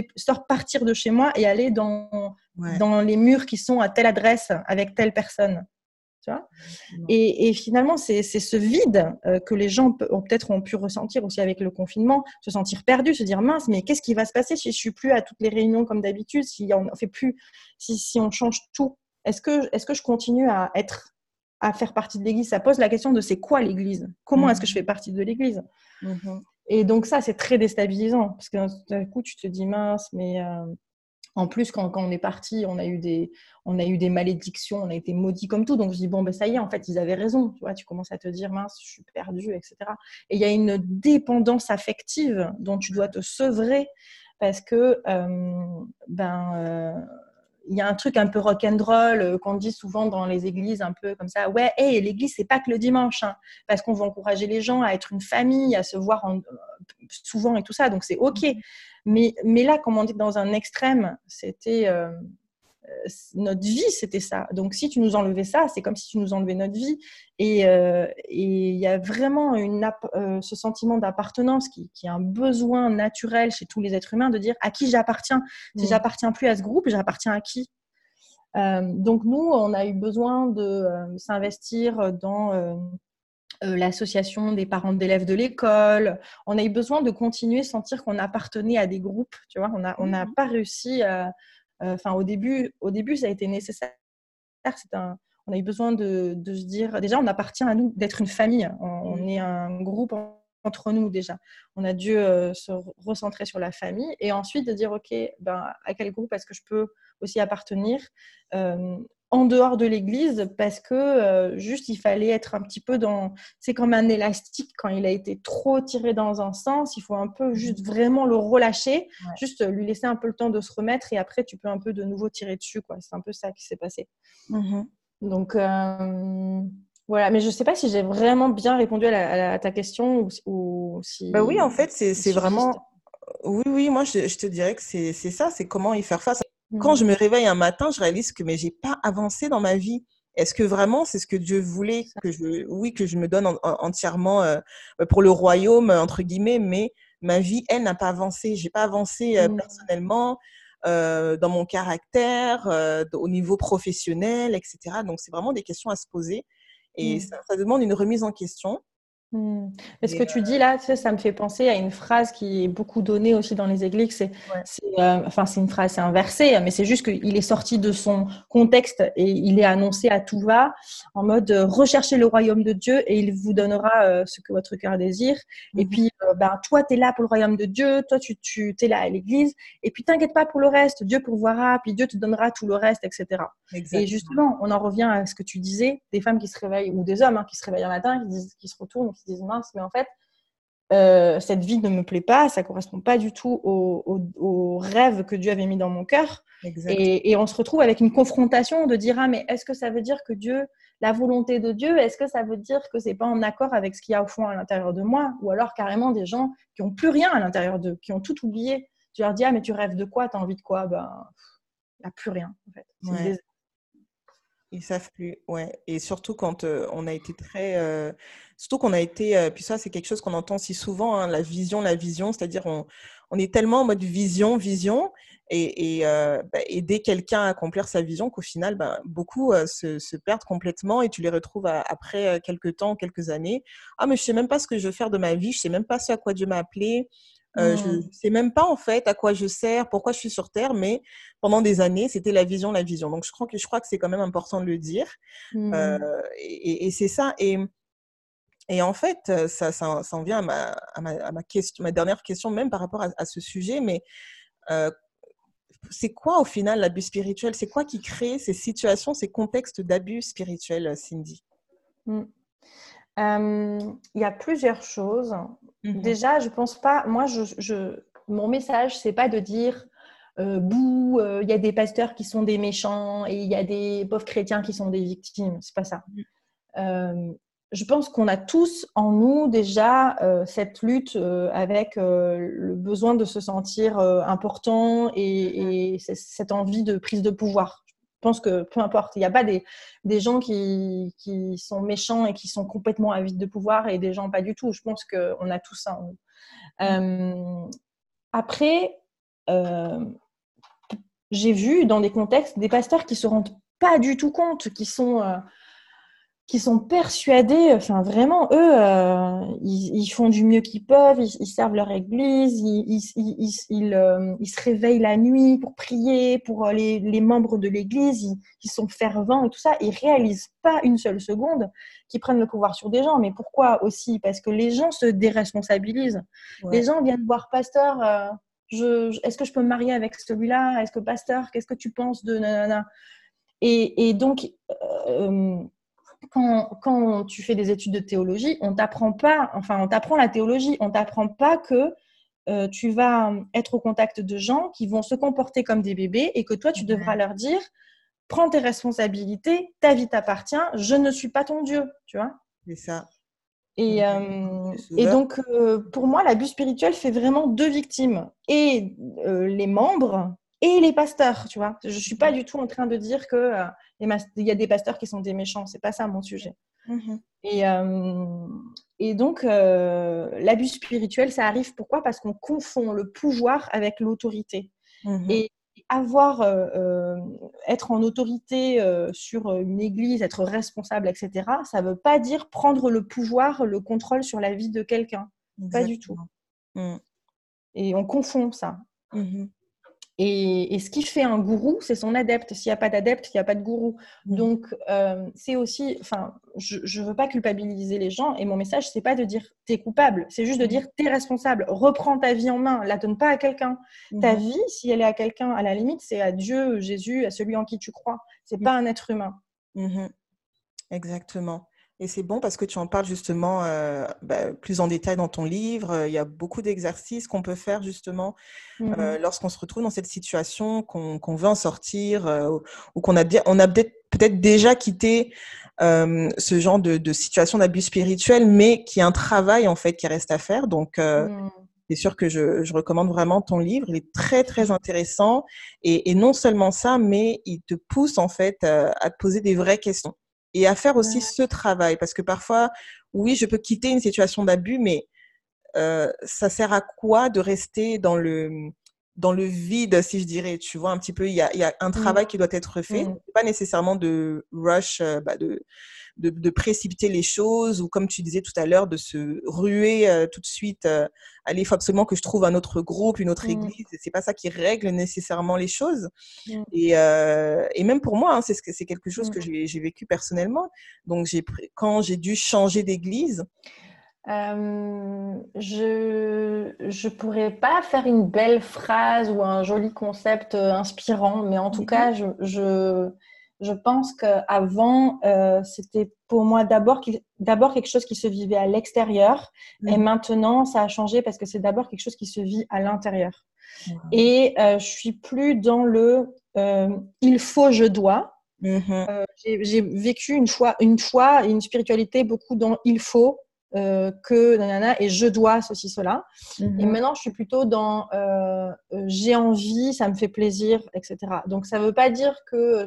partir de chez moi et aller dans, dans les murs qui sont à telle adresse avec telle personne. Tu vois et, et, finalement, c'est ce vide euh, que les gens peut-être ont pu ressentir aussi avec le confinement, se sentir perdus, se dire mince, mais qu'est-ce qui va se passer si je suis plus à toutes les réunions comme d'habitude, si on fait plus, si, si on change tout? Est-ce que, est -ce que je continue à être à faire partie de l'Église? Ça pose la question de c'est quoi l'Église? Comment est-ce que je mhm. fais partie de l'Église? Mhm. Et donc ça, c'est très déstabilisant parce que d'un coup, tu te dis mince, mais euh, en plus, quand, on est parti, on a, eu des, malédictions, on a été maudits comme tout. Donc je dis bon, ben ça y est, en fait, ils avaient raison. Tu vois, tu commences à te dire mince, je suis perdu, etc. Et il y a une dépendance affective dont tu dois te sevrer parce que euh, ben euh, il y a un truc un peu rock'n'roll euh, qu'on dit souvent dans les églises, un peu comme ça. Ouais, hey, l'église, c'est pas que le dimanche, hein, parce qu'on veut encourager les gens à être une famille, à se voir souvent et tout ça, donc c'est OK. Mais, mais là, comme on dit dans un extrême, c'était. Euh, euh, notre vie, c'était ça. Donc, si tu nous enlevais ça, c'est comme si tu nous enlevais notre vie. Et euh, il y a vraiment une, euh, ce sentiment d'appartenance qui, qui, est un besoin naturel chez tous les êtres humains de dire à qui j'appartiens. Si mm. j'appartiens plus à ce groupe, j'appartiens à qui? Donc, nous, on a eu besoin de s'investir dans l'association des parents d'élèves de l'école. On a eu besoin de continuer à sentir qu'on appartenait à des groupes. Tu vois, on n'a on mm. pas réussi à euh, enfin, au début, au début, ça a été nécessaire. Un, on a eu besoin de, de, se dire, déjà, on appartient à nous d'être une famille. On, mm. est un groupe entre nous déjà. On a dû euh, se recentrer sur la famille et ensuite de dire, OK, ben, à quel groupe est-ce que je peux aussi appartenir? Euh, en dehors de l'église parce que euh, juste il fallait être un petit peu dans c'est comme un élastique quand il a été trop tiré dans un sens il faut un peu juste mmh. vraiment le relâcher juste lui laisser un peu le temps de se remettre et après tu peux un peu de nouveau tirer dessus quoi. C'est un peu ça qui s'est passé. Mmh donc euh, voilà. Mais je sais pas si j'ai vraiment bien répondu à, ta question ou, si bah oui en fait c'est vraiment oui oui moi je, je te dirais que c'est ça c'est comment y faire face quand je mmh. me réveille un matin, je réalise que mais j'ai pas avancé dans ma vie. Est-ce que vraiment c'est ce que Dieu voulait que je, oui, que je me donne entièrement euh, pour le royaume entre guillemets, mais ma vie, elle, n'a pas avancé. J'ai pas avancé euh, mmh. personnellement. Euh, dans mon caractère, au niveau professionnel, etc. Donc, c'est vraiment des questions à se poser. Et mmh. ça, demande une remise en question. Hmm. Mais ce que tu dis là, ça me fait penser à une phrase qui est beaucoup donnée aussi dans les églises. C'est, euh, enfin, c'est une phrase, c'est inversé, mais c'est juste qu'il est sorti de son contexte et il est annoncé à tout va en mode euh, recherchez le royaume de Dieu et il vous donnera euh, ce que votre cœur désire. Et mhm. puis, ben, toi, tu es là pour le royaume de Dieu, toi, tu, tu es là à l'église. Et puis, t'inquiète pas pour le reste, Dieu pourvoira, puis Dieu te donnera tout le reste, etc. Et justement, on en revient à ce que tu disais, des femmes qui se réveillent, ou des hommes hein, qui se réveillent un matin, qui, disent, qui se retournent, disent mince, mais en fait, euh, cette vie ne me plaît pas, ça correspond pas du tout au, rêve que Dieu avait mis dans mon cœur. Et, on se retrouve avec une confrontation de dire ah mais est-ce que ça veut dire que Dieu, la volonté de Dieu, est-ce que ça veut dire que c'est pas en accord avec ce qu'il y a au fond à l'intérieur de moi, ou alors carrément des gens qui ont plus rien à l'intérieur d'eux, qui ont tout oublié. Tu leur dis ah mais tu rêves de quoi, tu as envie de quoi? Ben il n'y a plus rien en fait. Ils savent plus, ouais. Et surtout quand on a été très, surtout qu'on a été, puis ça c'est quelque chose qu'on entend si souvent, hein, la vision, la vision, c'est-à-dire on, on, est tellement en mode vision, vision, et, et bah, aider quelqu'un à accomplir sa vision qu'au final, ben, beaucoup se, se, perdent complètement et tu les retrouves après quelques temps, quelques années. Ah mais je sais même pas ce que je veux faire de ma vie, je sais même pas ce à quoi Dieu m'a appelé. Euh, Je ne sais même pas en fait à quoi je sers, pourquoi je suis sur Terre, mais pendant des années, c'était la vision, la vision. Donc je crois que, je crois que c'est quand même important de le dire. Mmh. Euh, et, et c'est ça. Et, et en fait, ça, ça, ça en vient à ma, à ma, à ma, question, ma dernière question, même par rapport à, ce sujet. Mais euh, c'est quoi au final l'abus spirituel? C'est quoi qui crée ces situations, ces contextes d'abus spirituel, Cindy? Mmh. Il y a plusieurs choses. Mmh Déjà, je pense pas. Moi, je, mon message, c'est pas de dire euh, bouh, euh, il y a des pasteurs qui sont des méchants et il y a des pauvres chrétiens qui sont des victimes. C'est pas ça. Mmh. Euh, je pense qu'on a tous en nous déjà cette lutte avec le besoin de se sentir important et, et, cette envie de prise de pouvoir pense que peu importe, il n'y a pas des, des gens qui, qui, sont méchants et qui sont complètement avides de pouvoir et des gens pas du tout. Je pense qu'on a tout ça. Euh, après, euh, j'ai vu dans des contextes des pasteurs qui se rendent pas du tout compte, qui sont euh, qui sont persuadés, enfin vraiment, eux, euh, ils, font du mieux qu'ils peuvent, ils, servent leur église, ils, euh, ils, se réveillent la nuit pour prier, pour euh, les, les membres de l'église, ils, sont fervents et tout ça, ils réalisent pas une seule seconde qu'ils prennent le pouvoir sur des gens. Mais pourquoi aussi? Parce que les gens se déresponsabilisent. Les gens viennent voir pasteur, je, est-ce que je peux me marier avec celui-là? Est-ce que pasteur, qu'est-ce que tu penses de nanana? Et, et donc, quand, tu fais des études de théologie, on t'apprend pas, enfin, on t'apprend la théologie, on t'apprend pas que euh, tu vas être au contact de gens qui vont se comporter comme des bébés et que toi, tu devras leur dire prends tes responsabilités, ta vie t'appartient, je ne suis pas ton Dieu, tu vois. C'est ça. Et, euh, et donc, euh, pour moi, l'abus spirituel fait vraiment deux victimes et les membres et les pasteurs, tu vois. Je ne suis pas du tout en train de dire que euh, il y a des pasteurs qui sont des méchants. C'est pas ça mon sujet. Mhm. Et, euh, et, donc, euh, l'abus spirituel, ça arrive pourquoi? Parce qu'on confond le pouvoir avec l'autorité. Mhm. Et avoir, être en autorité sur une église, être responsable, etc., ça ne veut pas dire prendre le pouvoir, le contrôle sur la vie de quelqu'un. Pas du tout. Mm. Et on confond ça. Et, ce qui fait un gourou, c'est son adepte. S'il n'y a pas d'adepte, il n'y a pas de gourou. Mmh. Donc, euh, c'est aussi, enfin, je ne veux pas culpabiliser les gens. Et mon message, c'est pas de dire t'es coupable, c'est juste de mmh. dire t'es responsable. Reprends ta vie en main, la donne pas à quelqu'un. Ta mmh. vie, si elle est à quelqu'un, à la limite, c'est à Dieu, Jésus, à celui en qui tu crois. C'est pas un être humain. Exactement. Et c'est bon parce que tu en parles justement euh, bah, plus en détail dans ton livre. Il y a beaucoup d'exercices qu'on peut faire justement mmh euh, lorsqu'on se retrouve dans cette situation, qu'on veut en sortir euh, ou qu'on a, on a peut-être déjà quitté ce genre de, situation d'abus spirituel, mais qui est un travail en fait qui reste à faire. Donc, mmh. c'est sûr que je, recommande vraiment ton livre. Il est très très intéressant et, et non seulement ça, mais il te pousse en fait à te poser des vraies questions et à faire aussi ce travail. Parce que parfois, oui, je peux quitter une situation d'abus, mais euh, ça sert à quoi de rester dans le, dans le vide, si je dirais, tu vois, un petit peu, il y a, y a un mmh. travail qui doit être fait, mmh. pas nécessairement de rush, euh, bah de, de, de, précipiter les choses, ou comme tu disais tout à l'heure, de se ruer euh, tout de suite, euh, allez, il faut absolument que je trouve un autre groupe, une autre mmh. église, c'est pas ça qui règle nécessairement les choses. Et, et, même pour moi, hein, c'est c'est quelque chose que j'ai vécu personnellement, donc quand j'ai dû changer d'église, euh, je ne pourrais pas faire une belle phrase ou un joli concept euh, inspirant, mais en tout cas, je, je, je pense qu'avant, euh, c'était pour moi d'abord quelque chose qui se vivait à l'extérieur, et mhm. maintenant, ça a changé parce que c'est d'abord quelque chose qui se vit à l'intérieur. Et euh, je suis plus dans le il faut, je dois. Mhm. J'ai vécu une fois, une fois une spiritualité beaucoup dans il faut, euh, que nanana, et je dois ceci, cela. Mhm. Et maintenant, je suis plutôt dans euh, euh, j'ai envie, ça me fait plaisir, etc. Donc, ça ne veut pas dire que.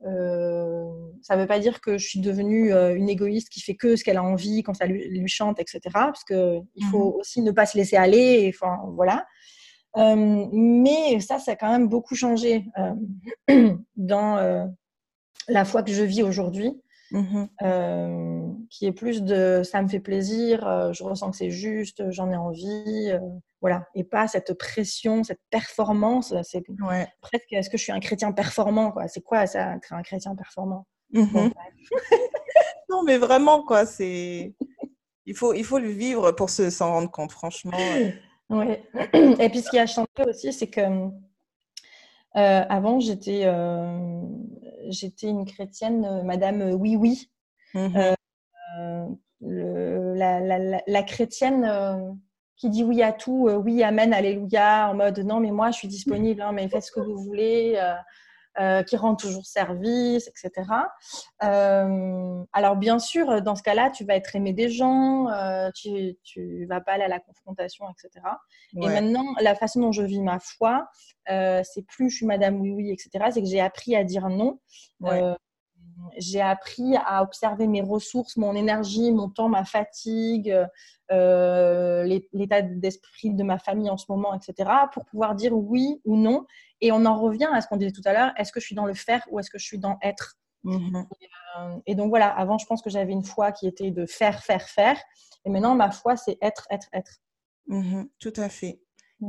Ça veut pas dire que je suis devenue une égoïste qui fait que ce qu'elle a envie quand ça lui, chante, etc. Parce qu'il il faut mhm. aussi ne pas se laisser aller. Enfin, voilà. mais ça, ça a quand même beaucoup changé dans la foi que je vis aujourd'hui. Euh, qui est plus de ça me fait plaisir, euh, je ressens que c'est juste, j'en ai envie, euh, voilà, et pas cette pression, cette performance. C'est presque est-ce que je suis un chrétien performant quoi? C'est quoi ça, être un chrétien performant? Mmh Non, mais vraiment quoi, c'est il faut il faut le vivre pour s'en rendre compte, franchement. Ouais. Et puis ce qui a changé aussi, c'est que avant j'étais j'étais une chrétienne, euh, Madame euh, Oui Oui. Euh, la, chrétienne qui dit oui à tout, oui, amen, alléluia, en mode non, mais moi je suis disponible, hein, mais faites ce que vous voulez. qui rend toujours service, etc. alors bien sûr, dans ce cas-là, tu vas être aimé des gens, tu, tu vas pas aller à la confrontation, etc. Et maintenant, la façon dont je vis ma foi, euh, c'est plus je suis Madame Oui Oui, etc. C'est que j'ai appris à dire non. Euh, j'ai appris à observer mes ressources, mon énergie, mon temps, ma fatigue, euh, l'état d'esprit de ma famille en ce moment, etc. pour pouvoir dire oui ou non. Et on en revient à ce qu'on disait tout à l'heure, est-ce que je suis dans le faire ou est-ce que je suis dans être? Mmh et, donc voilà, avant je pense que j'avais une foi qui était de faire, faire, faire. Et maintenant ma foi c'est être, être, être. Mmh tout à fait.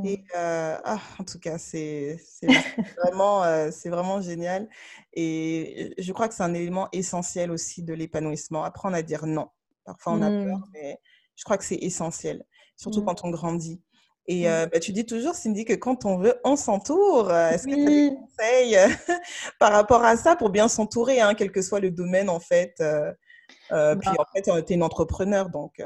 Et euh, ah, en tout cas, c'est vraiment, euh, génial. Et je crois que c'est un élément essentiel aussi de l'épanouissement. Apprendre à dire non. Parfois, on a peur, mmh. mais je crois que c'est essentiel, surtout mmh. quand on grandit. Et euh, bah, tu dis toujours, Cindy, que quand on veut, on s'entoure. Est-ce que tu as des conseils par rapport à ça pour bien s'entourer, hein, quel que soit le domaine, en fait Puis, bah en fait, tu es une entrepreneur, donc...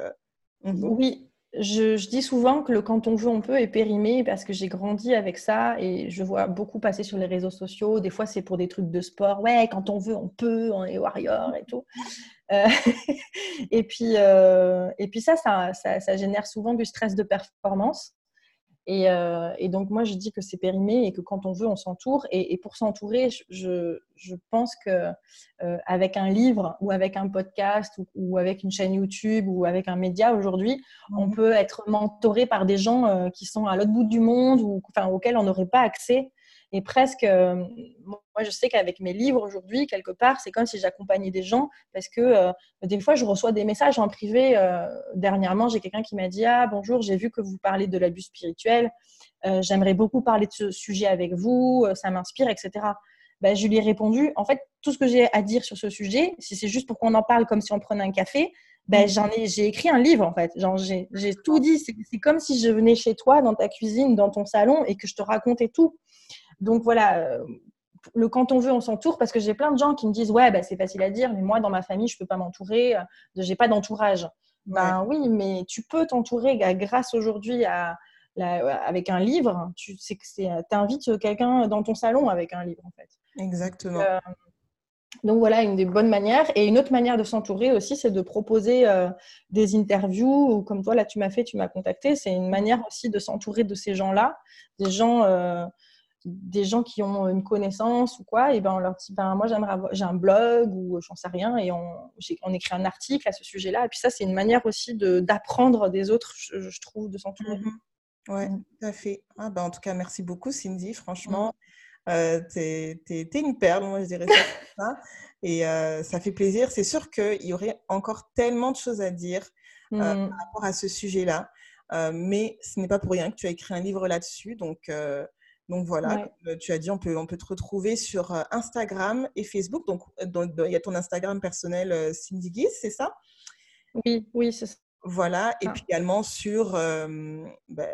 Mmh oui, je, dis souvent que le quand on veut, on peut est périmé parce que j'ai grandi avec ça et je vois beaucoup passer sur les réseaux sociaux. Des fois, c'est pour des trucs de sport. Ouais, quand on veut, on peut, on est warrior et tout. Euh, et, puis, euh, et puis ça ça, ça, génère souvent du stress de performance. Euh, et, donc, moi, je dis que c'est périmé et que quand on veut, on s'entoure. Et, pour s'entourer, je, je, pense que euh, avec un livre ou avec un podcast ou, avec une chaîne YouTube ou avec un média aujourd'hui, on mmh peut être mentoré par des gens euh, qui sont à l'autre bout du monde ou enfin, auxquels on n'aurait pas accès. Et presque, euh, moi, je sais qu'avec mes livres aujourd'hui, quelque part, c'est comme si j'accompagnais des gens parce que euh, des fois, je reçois des messages en privé. Euh, dernièrement, j'ai quelqu'un qui m'a dit Ah, bonjour, j'ai vu que vous parlez de l'abus spirituel. J'aimerais beaucoup parler de ce sujet avec vous. ça m'inspire, etc. Ben, je lui ai répondu En fait, tout ce que j'ai à dire sur ce sujet, si c'est juste pour qu'on en parle comme si on prenait un café, ben, j'en ai, j'ai écrit un livre en fait. j'ai, j'ai tout dit. C'est comme si je venais chez toi, dans ta cuisine, dans ton salon, et que je te racontais tout. Donc voilà, euh, le quand on veut, on s'entoure parce que j'ai plein de gens qui me disent ouais, bah, c'est facile à dire, mais moi dans ma famille, je peux pas m'entourer, euh, j'ai pas d'entourage. Ben oui, mais tu peux t'entourer grâce aujourd'hui à avec un livre. Tu sais que c'est, invites quelqu'un dans ton salon avec un livre en fait. Exactement. Euh, donc voilà, une des bonnes manières. Et une autre manière de s'entourer aussi, c'est de proposer des interviews, ou comme toi, là, tu m'as fait, tu m'as contacté. C'est une manière aussi de s'entourer de ces gens-là, des gens des gens qui ont une connaissance ou quoi, et ben on leur dit ben moi j'aimerais j'ai un blog ou j'en sais rien et on, on écrit un article à ce sujet-là. Et puis ça c'est une manière aussi de d'apprendre des autres, je, trouve, de s'entourer. Mmh oui, mmh. tout à fait. Ah, ben, en tout cas, merci beaucoup Cindy. Franchement, mmh. euh, tu es, une perle, moi je dirais ça. Et euh, ça fait plaisir. C'est sûr qu'il y aurait encore tellement de choses à dire euh, par rapport à ce sujet-là. mais ce n'est pas pour rien que tu as écrit un livre là-dessus. Donc, donc voilà, tu as dit, on peut, on peut te retrouver sur Instagram et Facebook. Donc, il y a ton Instagram personnel Cindy Guise, c'est ça? Oui, oui, c'est ça. Voilà, et puis également sur bah,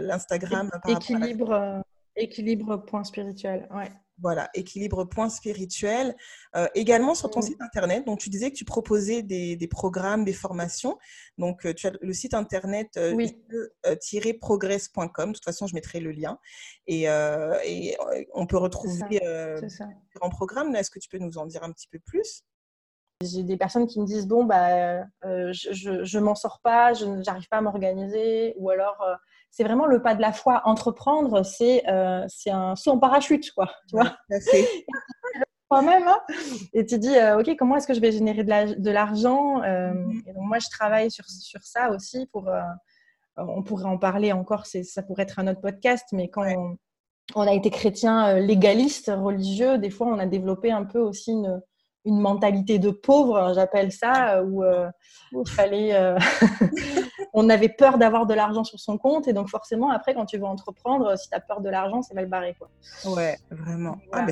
l'Instagram. Équilibre, équilibre point spirituel, ouais. Voilà, équilibre point spirituel. Euh, également sur ton mmh. site internet, donc tu disais que tu proposais des, programmes, des formations. Donc euh, tu as le site internet euh, progresscom De toute façon, je mettrai le lien. Et, on peut retrouver différents programmes. Est-ce que tu peux nous en dire un petit peu plus? J'ai des personnes qui me disent bon bah je, je, m'en sors pas, je n'arrive pas à m'organiser, ou alors c'est vraiment le pas de la foi. Entreprendre, c'est euh, un saut en parachute, quoi. Tu vois même hein. et tu dis euh, ok comment est-ce que je vais générer de l'argent euh, mm-hmm. moi je travaille sur, sur ça aussi pour euh, on pourrait en parler encore ça pourrait être un autre podcast mais quand on, on, a été chrétien légaliste religieux des fois on a développé un peu aussi une, une mentalité de pauvre, j'appelle ça, où il fallait, on avait peur d'avoir de l'argent sur son compte, et donc forcément après quand tu veux entreprendre, si tu as peur de l'argent, c'est mal barré quoi. Ouais, vraiment. Ah,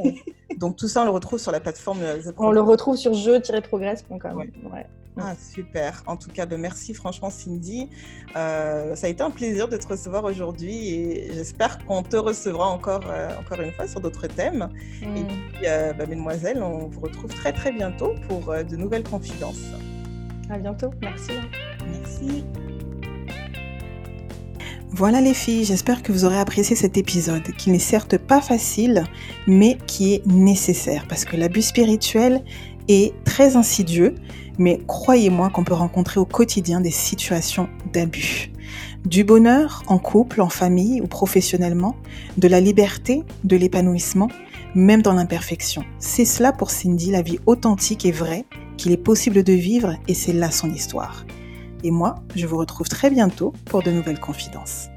donc tout ça on le retrouve sur la plateforme. Euh, on le retrouve sur jeu-progress.com. Ouais. Ah, super. En tout cas, ben, merci franchement, Cindy. Euh, ça a été un plaisir de te recevoir aujourd'hui et j'espère qu'on te recevra encore, euh, encore une fois sur d'autres thèmes. Et mm. puis, euh, ben, mesdemoiselles, on vous retrouve très très bientôt pour de nouvelles confidences. À bientôt. Merci. Merci. Voilà les filles, j'espère que vous aurez apprécié cet épisode, qui n'est certes pas facile, mais qui est nécessaire, parce que l'abus spirituel est très insidieux mais croyez-moi qu'on peut rencontrer au quotidien des situations d'abus. Du bonheur en couple, en famille ou professionnellement, de la liberté, de l'épanouissement, même dans l'imperfection. C'est cela pour Cindy, la vie authentique et vraie qu'il est possible de vivre et c'est là son histoire. Et moi, je vous retrouve très bientôt pour de nouvelles confidences.